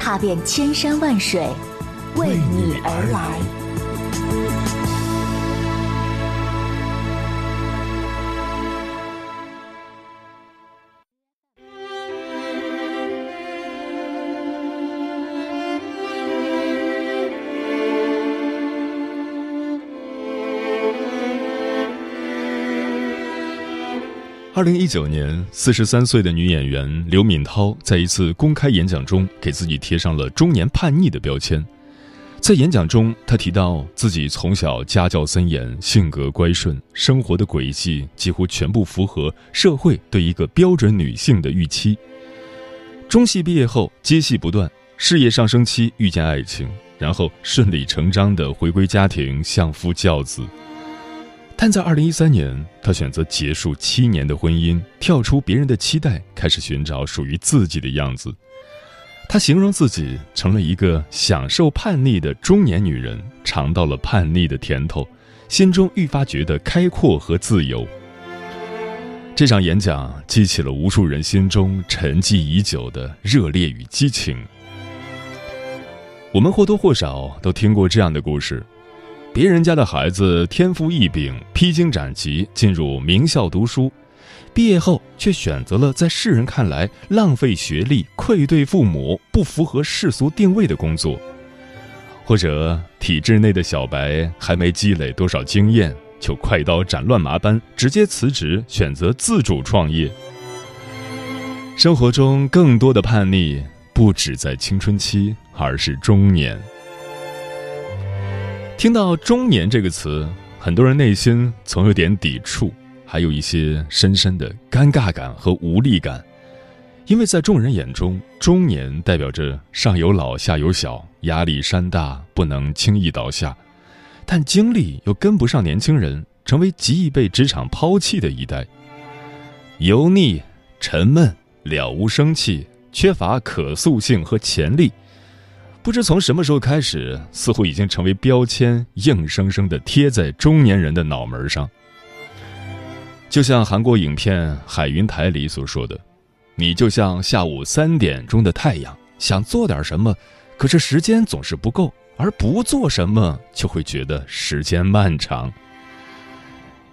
踏遍千山万水，为你而来。二零一九年，四十三岁的女演员刘敏涛在一次公开演讲中，给自己贴上了“中年叛逆”的标签。在演讲中，她提到自己从小家教森严，性格乖顺，生活的轨迹几乎全部符合社会对一个标准女性的预期。中戏毕业后，接戏不断，事业上升期遇见爱情，然后顺理成章地回归家庭，相夫教子。但在二零一三年，她选择结束七年的婚姻，跳出别人的期待，开始寻找属于自己的样子。她形容自己成了一个享受叛逆的中年女人，尝到了叛逆的甜头，心中愈发觉得开阔和自由。这场演讲激起了无数人心中沉寂已久的热烈与激情。我们或多或少都听过这样的故事。别人家的孩子天赋异禀，披荆斩棘进入名校读书，毕业后却选择了在世人看来浪费学历、愧对父母、不符合世俗定位的工作；或者体制内的小白还没积累多少经验，就快刀斩乱麻般直接辞职，选择自主创业。生活中更多的叛逆，不止在青春期，而是中年。听到“中年”这个词，很多人内心总有点抵触，还有一些深深的尴尬感和无力感，因为在众人眼中，中年代表着上有老下有小，压力山大，不能轻易倒下，但精力又跟不上年轻人，成为极易被职场抛弃的一代。油腻、沉闷、了无生气，缺乏可塑性和潜力。不知从什么时候开始，似乎已经成为标签，硬生生的贴在中年人的脑门上。就像韩国影片《海云台》里所说的：“你就像下午三点钟的太阳，想做点什么，可是时间总是不够，而不做什么就会觉得时间漫长。”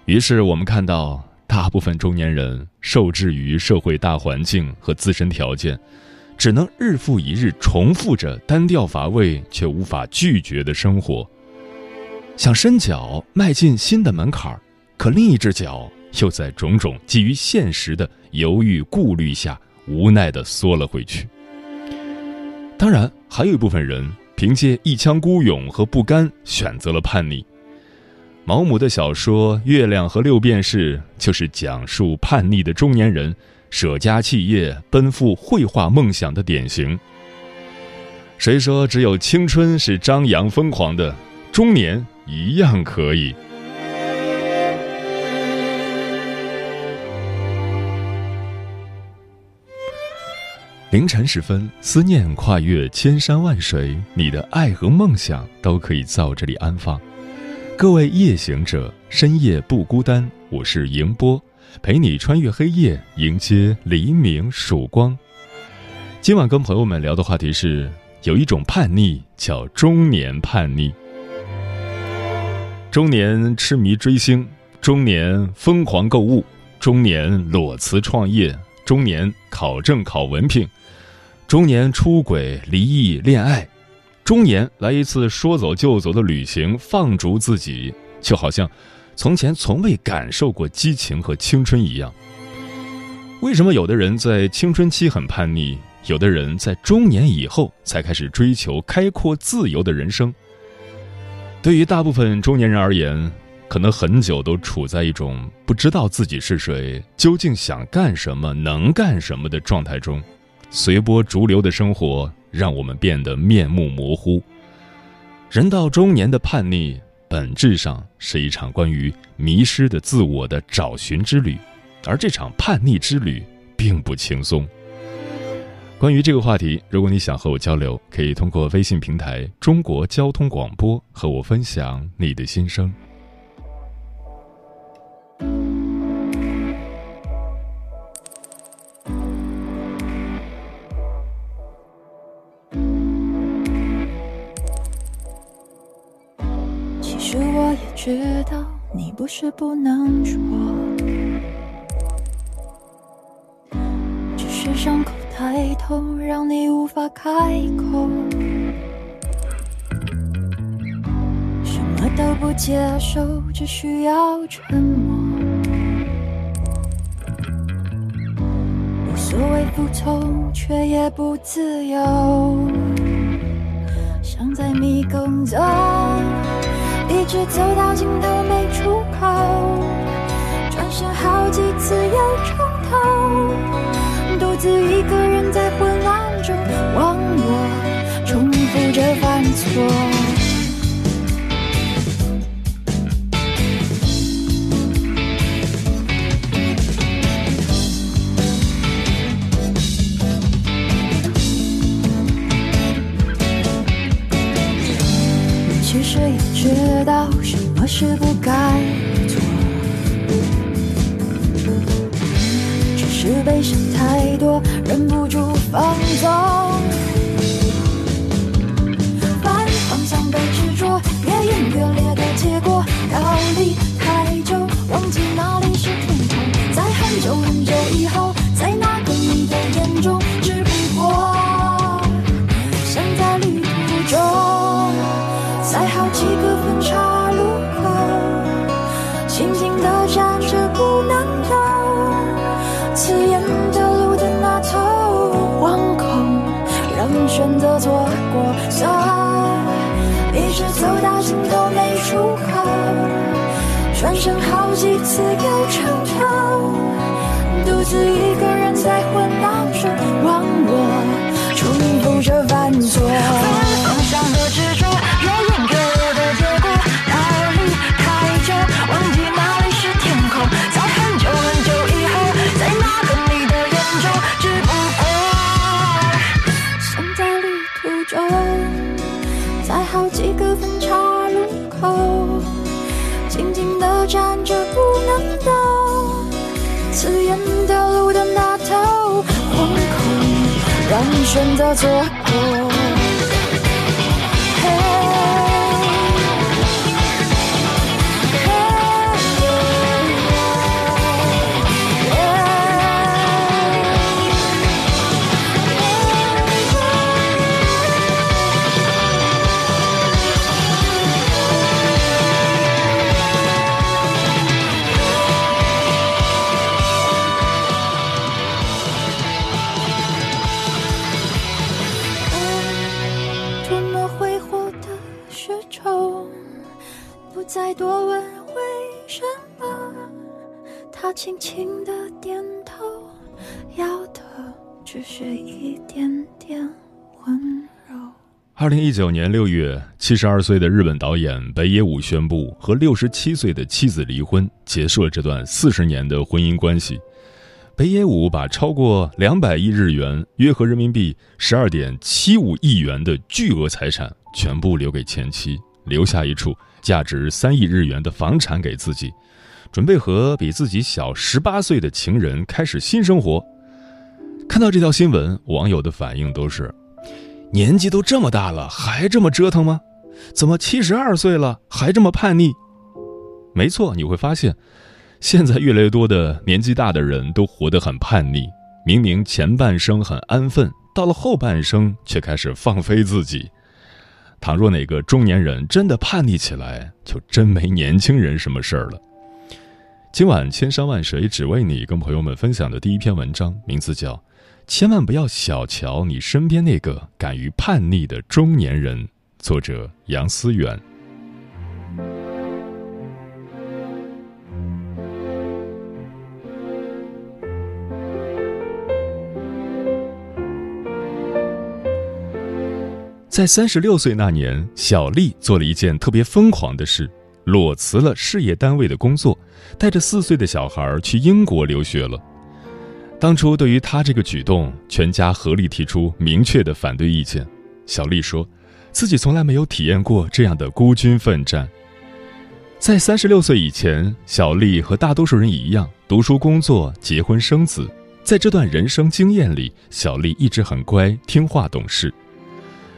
于是我们看到，大部分中年人受制于社会大环境和自身条件。只能日复一日重复着单调乏味却无法拒绝的生活。想伸脚迈进新的门槛，可另一只脚又在种种基于现实的犹豫顾虑下，无奈地缩了回去。当然，还有一部分人凭借一腔孤勇和不甘，选择了叛逆。毛姆的小说《月亮和六便士》就是讲述叛逆的中年人。舍家弃业奔赴绘画梦想的典型。谁说只有青春是张扬疯狂的？中年一样可以。凌晨时分，思念跨越千山万水，你的爱和梦想都可以在这里安放。各位夜行者，深夜不孤单。我是迎波。陪你穿越黑夜，迎接黎明曙光。今晚跟朋友们聊的话题是：有一种叛逆叫中年叛逆。中年痴迷追星，中年疯狂购物，中年裸辞创业，中年考证考文凭，中年出轨离异恋爱，中年来一次说走就走的旅行，放逐自己，就好像。从前从未感受过激情和青春一样。为什么有的人在青春期很叛逆，有的人在中年以后才开始追求开阔自由的人生？对于大部分中年人而言，可能很久都处在一种不知道自己是谁、究竟想干什么、能干什么的状态中，随波逐流的生活让我们变得面目模糊。人到中年的叛逆，本质上是一场关于迷失的自我的找寻之旅，而这场叛逆之旅并不轻松。关于这个话题，如果你想和我交流，可以通过微信平台“中国交通广播”和我分享你的心声。不是不能说，只是伤口。太痛，让你无法开口，什么都不接受，只需要沉默。无所谓服从，却也不自由，像在迷宫中，一直走到尽头没出口，转身好几次又重头。独自一个人在混乱中忘我，重复着犯错。是不该做，只。是悲伤太多，忍不住放纵，选择错过。再多问为什么，他轻轻的点头，要的只是一点点温柔。二零一九年六月，七十二岁的日本导演北野武宣布和六十七岁的妻子离婚，结束了这段四十年的婚姻关系。北野武把超过两百亿日元（约合人民币十二点七五亿元）的巨额财产全部留给前妻，留下一处。价值三亿日元的房产给自己，准备和比自己小十八岁的情人开始新生活。看到这条新闻，网友的反应都是：年纪都这么大了，还这么折腾吗？怎么七十二岁了还这么叛逆？没错，你会发现，现在越来越多的年纪大的人都活得很叛逆。明明前半生很安分，到了后半生却开始放飞自己。倘若哪个中年人真的叛逆起来，就真没年轻人什么事儿了。今晚千山万水只为你，跟朋友们分享的第一篇文章，名字叫《千万不要小瞧你身边那个敢于叛逆的中年人》，作者杨思远。在三十六岁那年，小丽做了一件特别疯狂的事，裸辞了事业单位的工作，带着四岁的小孩去英国留学了。当初对于她这个举动，全家合力提出明确的反对意见。小丽说，自己从来没有体验过这样的孤军奋战。在三十六岁以前，小丽和大多数人一样，读书、工作、结婚、生子。在这段人生经验里，小丽一直很乖、听话、懂事。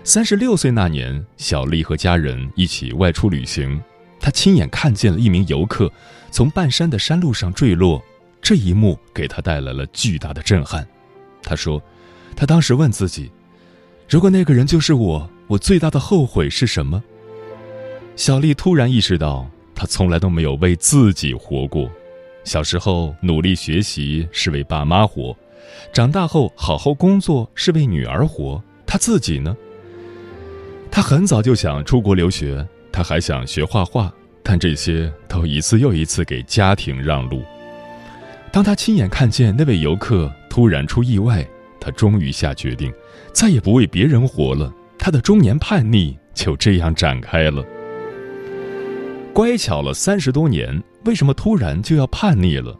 三十六岁那年，小丽和家人一起外出旅行，她亲眼看见了一名游客从半山的山路上坠落，这一幕给她带来了巨大的震撼。她说：“她当时问自己，如果那个人就是我，我最大的后悔是什么？”小丽突然意识到，她从来都没有为自己活过。小时候努力学习是为爸妈活，长大后好好工作是为女儿活。她自己呢？他很早就想出国留学，他还想学画画，但这些都一次又一次给家庭让路。当他亲眼看见那位游客突然出意外，他终于下决定，再也不为别人活了。他的中年叛逆就这样展开了。乖巧了三十多年，为什么突然就要叛逆了？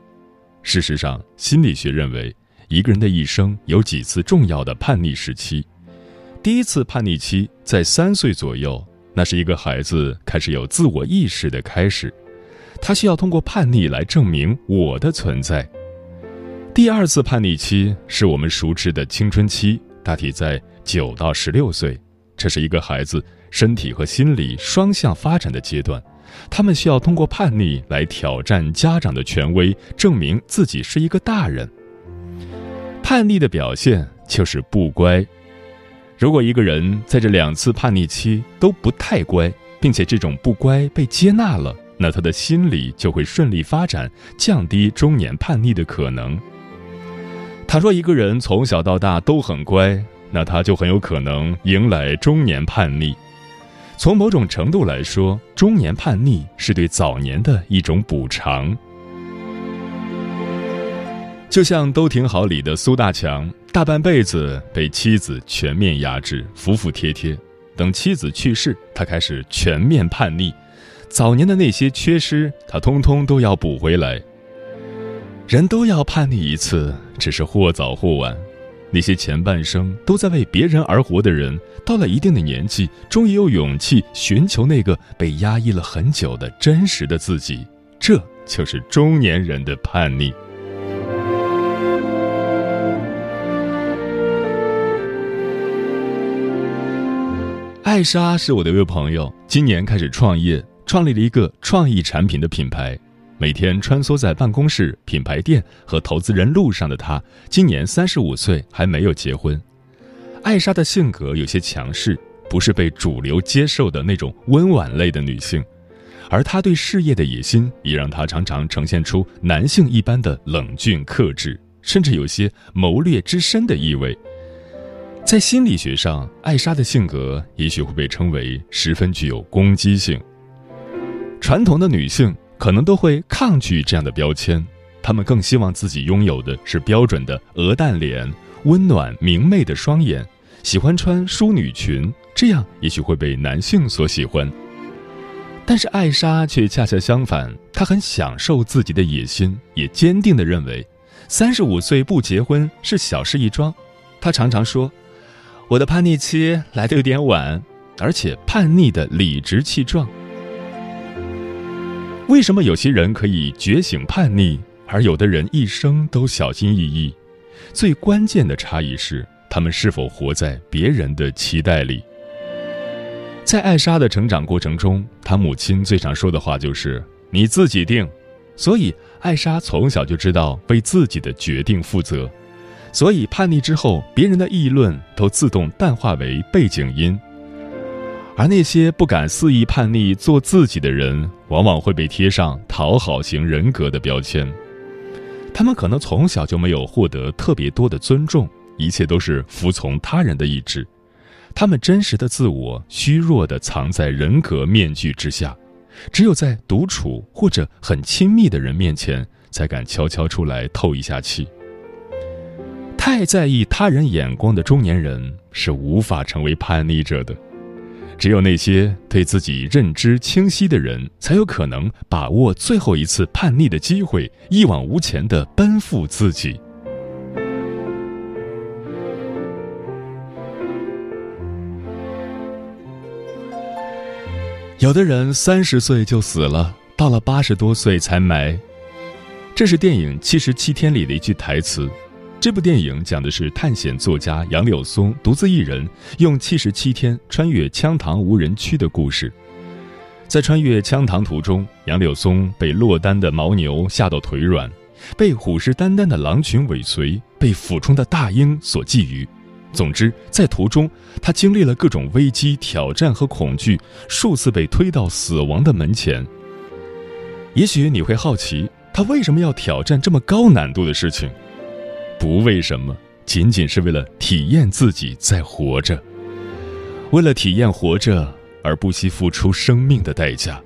事实上，心理学认为，一个人的一生有几次重要的叛逆时期。第一次叛逆期在三岁左右，那是一个孩子开始有自我意识的开始，他需要通过叛逆来证明我的存在。第二次叛逆期是我们熟知的青春期，大体在九到十六岁，这是一个孩子身体和心理双向发展的阶段。他们需要通过叛逆来挑战家长的权威，证明自己是一个大人。叛逆的表现就是不乖。如果一个人在这两次叛逆期都不太乖，并且这种不乖被接纳了，那他的心理就会顺利发展，降低中年叛逆的可能。倘若一个人从小到大都很乖，那他就很有可能迎来中年叛逆。从某种程度来说，中年叛逆是对早年的一种补偿。就像《都挺好》里的苏大强，大半辈子被妻子全面压制，服服帖帖。等妻子去世，他开始全面叛逆，早年的那些缺失，他通通都要补回来。人都要叛逆一次，只是或早或晚。那些前半生都在为别人而活的人，到了一定的年纪，终于有勇气寻求那个被压抑了很久的真实的自己。这就是中年人的叛逆。艾莎是我的一位朋友，今年开始创业，创立了一个创意产品的品牌。每天穿梭在办公室、品牌店和投资人路上的她，今年三十五岁，还没有结婚。艾莎的性格有些强势，不是被主流接受的那种温婉类的女性，而她对事业的野心也让她常常呈现出男性一般的冷峻克制，甚至有些谋略之深的意味。在心理学上，艾莎的性格也许会被称为十分具有攻击性。传统的女性。可能都会抗拒这样的标签，她们更希望自己拥有的是标准的鹅蛋脸、温暖明媚的双眼，喜欢穿淑女裙，这样也许会被男性所喜欢。但是艾莎却恰恰相反，她很享受自己的野心，也坚定地认为，三十五岁不结婚是小事一桩。她常常说：“我的叛逆期来的有点晚，而且叛逆的理直气壮。”为什么有些人可以觉醒叛逆，而有的人一生都小心翼翼？最关键的差异是，他们是否活在别人的期待里。在艾莎的成长过程中，她母亲最常说的话就是“你自己定”，所以艾莎从小就知道为自己的决定负责。所以叛逆之后，别人的议论都自动淡化为背景音。而那些不敢肆意叛逆、做自己的人，往往会被贴上讨好型人格的标签。他们可能从小就没有获得特别多的尊重，一切都是服从他人的意志。他们真实的自我虚弱地藏在人格面具之下，只有在独处或者很亲密的人面前，才敢悄悄出来透一下气。太在意他人眼光的中年人。是无法成为叛逆者的。只有那些对自己认知清晰的人，才有可能把握最后一次叛逆的机会，一往无前的奔赴自己。有的人三十岁就死了，到了八十多岁才埋。这是电影《七十七天》里的一句台词。这部电影讲的是探险作家杨柳松独自一人用七十七天穿越羌塘无人区的故事。在穿越羌塘途中，杨柳松被落单的牦牛吓到腿软，被虎视眈眈的狼群尾随，被俯冲的大鹰所觊觎。总之，在途中，他经历了各种危机、挑战和恐惧，数次被推到死亡的门前。也许你会好奇，他为什么要挑战这么高难度的事情？不为什么，仅仅是为了体验自己在活着。为了体验活着而不惜付出生命的代价，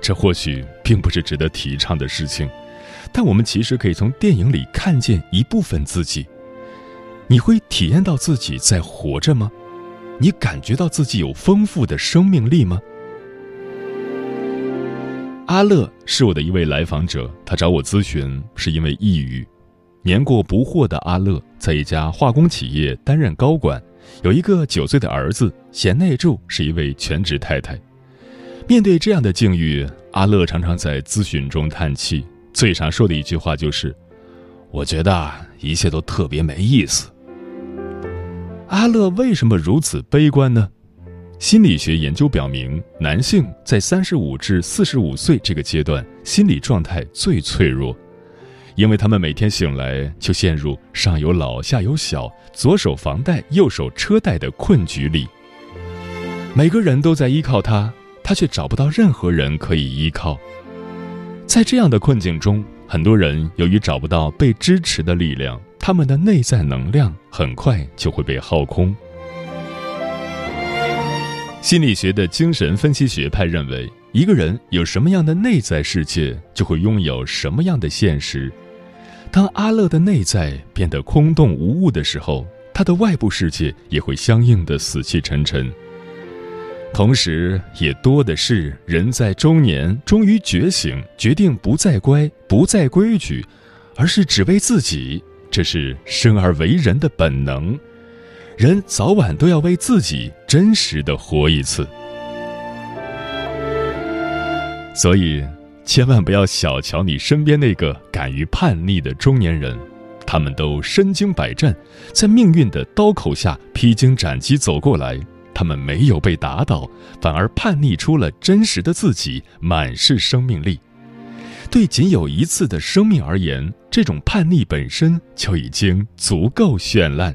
这或许并不是值得提倡的事情。但我们其实可以从电影里看见一部分自己。你会体验到自己在活着吗？你感觉到自己有丰富的生命力吗？阿乐是我的一位来访者，他找我咨询是因为抑郁。年过不惑的阿乐在一家化工企业担任高管，有一个九岁的儿子，贤内助是一位全职太太。面对这样的境遇，阿乐常常在咨询中叹气，最常说的一句话就是：“我觉得一切都特别没意思。”阿乐为什么如此悲观呢？心理学研究表明，男性在三十五至四十五岁这个阶段，心理状态最脆弱，因为他们每天醒来就陷入上有老下有小，左手房贷右手车贷的困局里。每个人都在依靠他，他却找不到任何人可以依靠。在这样的困境中，很多人由于找不到被支持的力量。他们的内在能量很快就会被耗空。心理学的精神分析学派认为，一个人有什么样的内在世界，就会拥有什么样的现实。当阿乐的内在变得空洞无物的时候，他的外部世界也会相应的死气沉沉。同时，也多的是人在中年终于觉醒，决定不再乖，不再规矩，而是只为自己。这是生而为人的本能，人早晚都要为自己真实的活一次。所以，千万不要小瞧你身边那个敢于叛逆的中年人，他们都身经百战，在命运的刀口下披荆斩棘走过来，他们没有被打倒，反而叛逆出了真实的自己，满是生命力。对仅有一次的生命而言，这种叛逆本身就已经足够绚烂。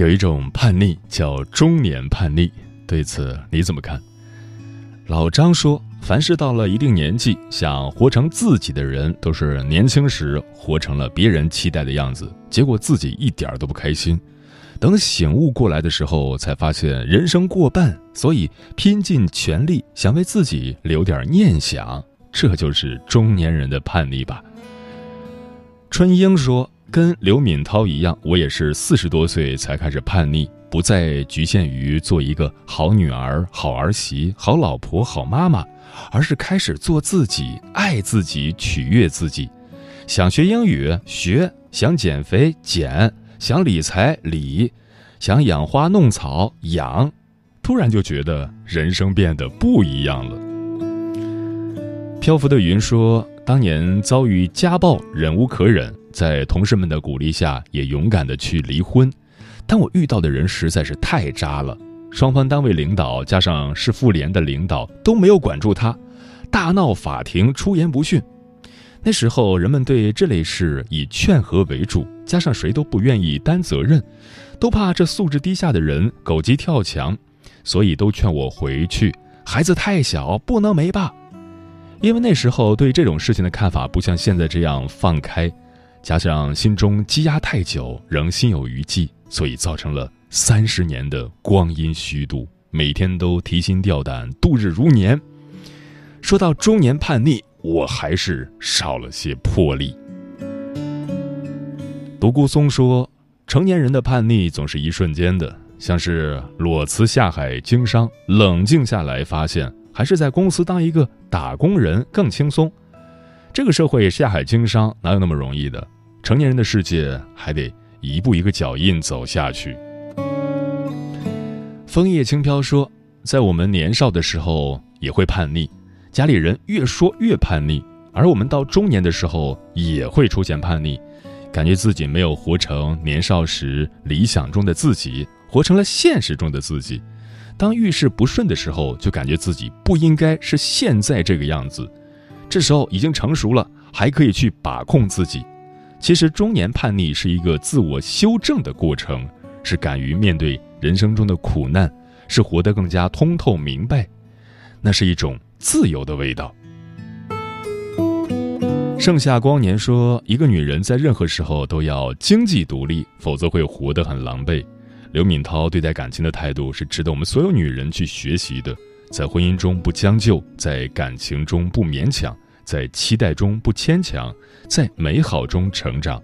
有一种叛逆叫中年叛逆，对此你怎么看？老张说。凡是到了一定年纪想活成自己的人，都是年轻时活成了别人期待的样子，结果自己一点都不开心。等醒悟过来的时候，才发现人生过半，所以拼尽全力想为自己留点念想，这就是中年人的叛逆吧。春英说：“跟刘敏涛一样，我也是四十多岁才开始叛逆，不再局限于做一个好女儿、好儿媳、好老婆、好妈妈。”而是开始做自己，爱自己，取悦自己。想学英语学，想减肥减，想理财理，想养花弄草养。突然就觉得人生变得不一样了。漂浮的云说：“当年遭遇家暴，忍无可忍，在同事们的鼓励下，也勇敢的去离婚。但我遇到的人实在是太渣了。”双方单位领导加上市妇联的领导都没有管住他，大闹法庭，出言不逊。那时候人们对这类事以劝和为主，加上谁都不愿意担责任，都怕这素质低下的人狗急跳墙，所以都劝我回去。孩子太小，不能没爸。因为那时候对这种事情的看法不像现在这样放开，加上心中积压太久，仍心有余悸，所以造成了三十年的光阴虚度，每天都提心吊胆，度日如年。说到中年叛逆。我还是少了些魄力。独孤松说：“成年人的叛逆总是一瞬间的，像是裸辞下海经商，冷静下来发现还是在公司当一个打工人更轻松。这个社会下海经商哪有那么容易的？成年人的世界还得一步一个脚印走下去。”枫叶轻飘说：“在我们年少的时候也会叛逆。”家里人越说越叛逆，而我们到中年的时候也会出现叛逆，感觉自己没有活成年少时理想中的自己，活成了现实中的自己。当遇事不顺的时候，就感觉自己不应该是现在这个样子。这时候已经成熟了，还可以去把控自己。其实中年叛逆是一个自我修正的过程，是敢于面对人生中的苦难，是活得更加通透明白。那是一种。自由的味道。盛夏光年说：“一个女人在任何时候都要经济独立，否则会活得很狼狈。”刘敏涛对待感情的态度是值得我们所有女人去学习的。在婚姻中不将就，在感情中不勉强，在期待中不牵强，在美好中成长。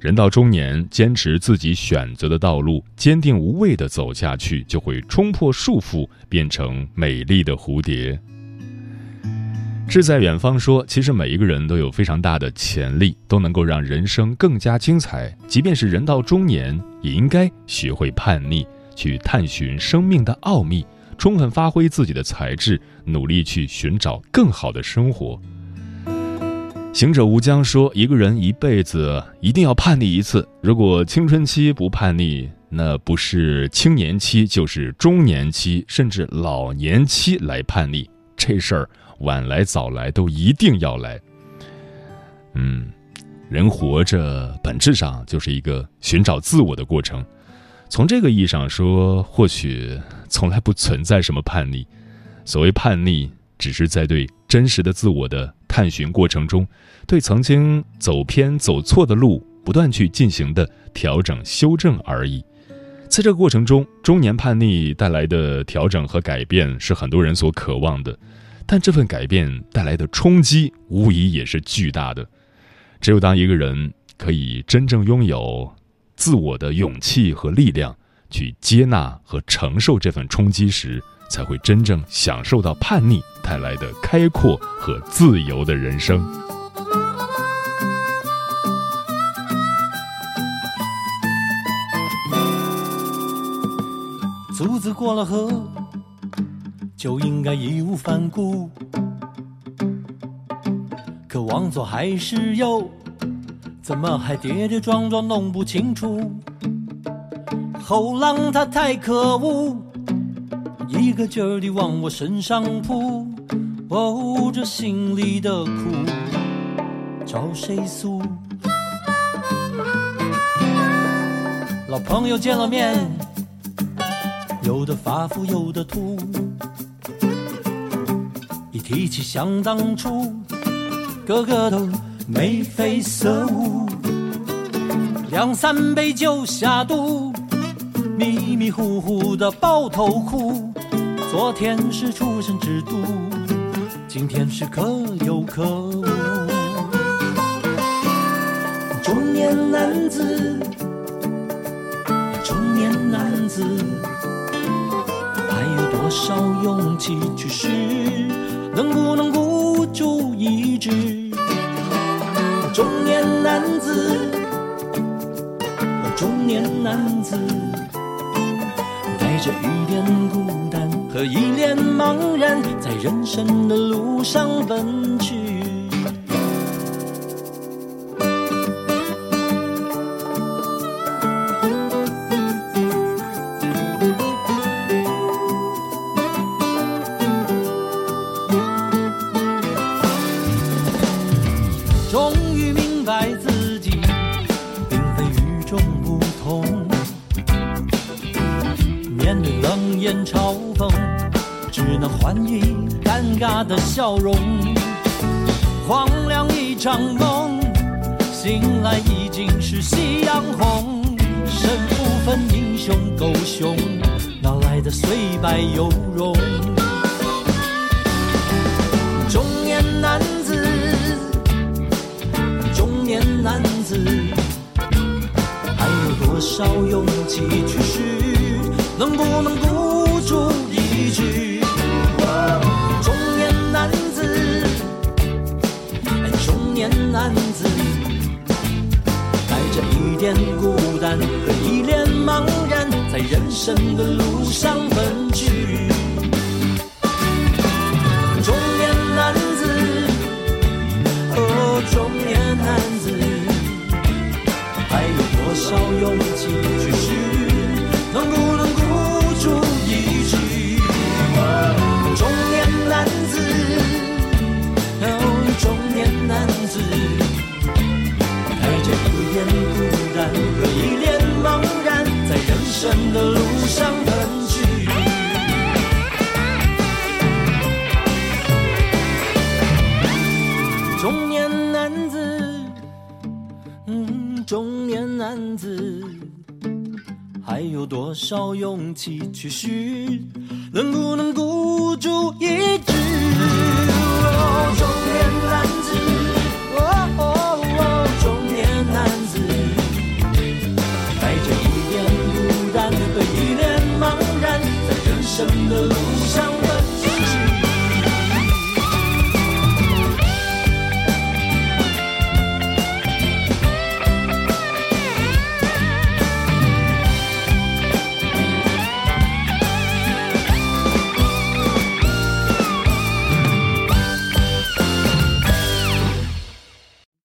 人到中年，坚持自己选择的道路，坚定无畏地走下去，就会冲破束缚，变成美丽的蝴蝶。志在远方说：“其实每一个人都有非常大的潜力，都能够让人生更加精彩。即便是人到中年，也应该学会叛逆，去探寻生命的奥秘，充分发挥自己的才智，努力去寻找更好的生活。”行者无疆说：“一个人一辈子一定要叛逆一次，如果青春期不叛逆，那不是青年期，就是中年期，甚至老年期来叛逆，这事儿。”晚来早来都一定要来。嗯，人活着本质上就是一个寻找自我的过程。从这个意义上说，或许从来不存在什么叛逆。所谓叛逆，只是在对真实的自我的探寻过程中，对曾经走偏走错的路不断去进行的调整修正而已。在这个过程中，中年叛逆带来的调整和改变，是很多人所渴望的。但这份改变带来的冲击，无疑也是巨大的。只有当一个人可以真正拥有自我的勇气和力量，去接纳和承受这份冲击时，才会真正享受到叛逆带来的开阔和自由的人生。竹子过了河。就应该义无反顾，可往左还是右，怎么还跌跌撞撞弄不清楚？后浪它太可恶，一个劲儿地往我身上扑，哦，这心里的苦找谁诉？老朋友见了面，有的发福，有的秃。提起想当初，个个都眉飞色舞，两三杯酒下肚，迷迷糊糊的抱头哭。昨天是出生之都，今天是可有可无。中年男子，中年男子，还有多少勇气去试？能不能孤注一掷？中年男子，中年男子，带着一点孤单和一脸茫然，在人生的路上奔驰。笑容，荒凉一场梦，醒来已经是夕阳红。身无分英雄狗熊，哪来的虽败犹荣？中年男子，中年男子，还有多少勇气去？生的路上奔多少勇气去寻能不能孤注一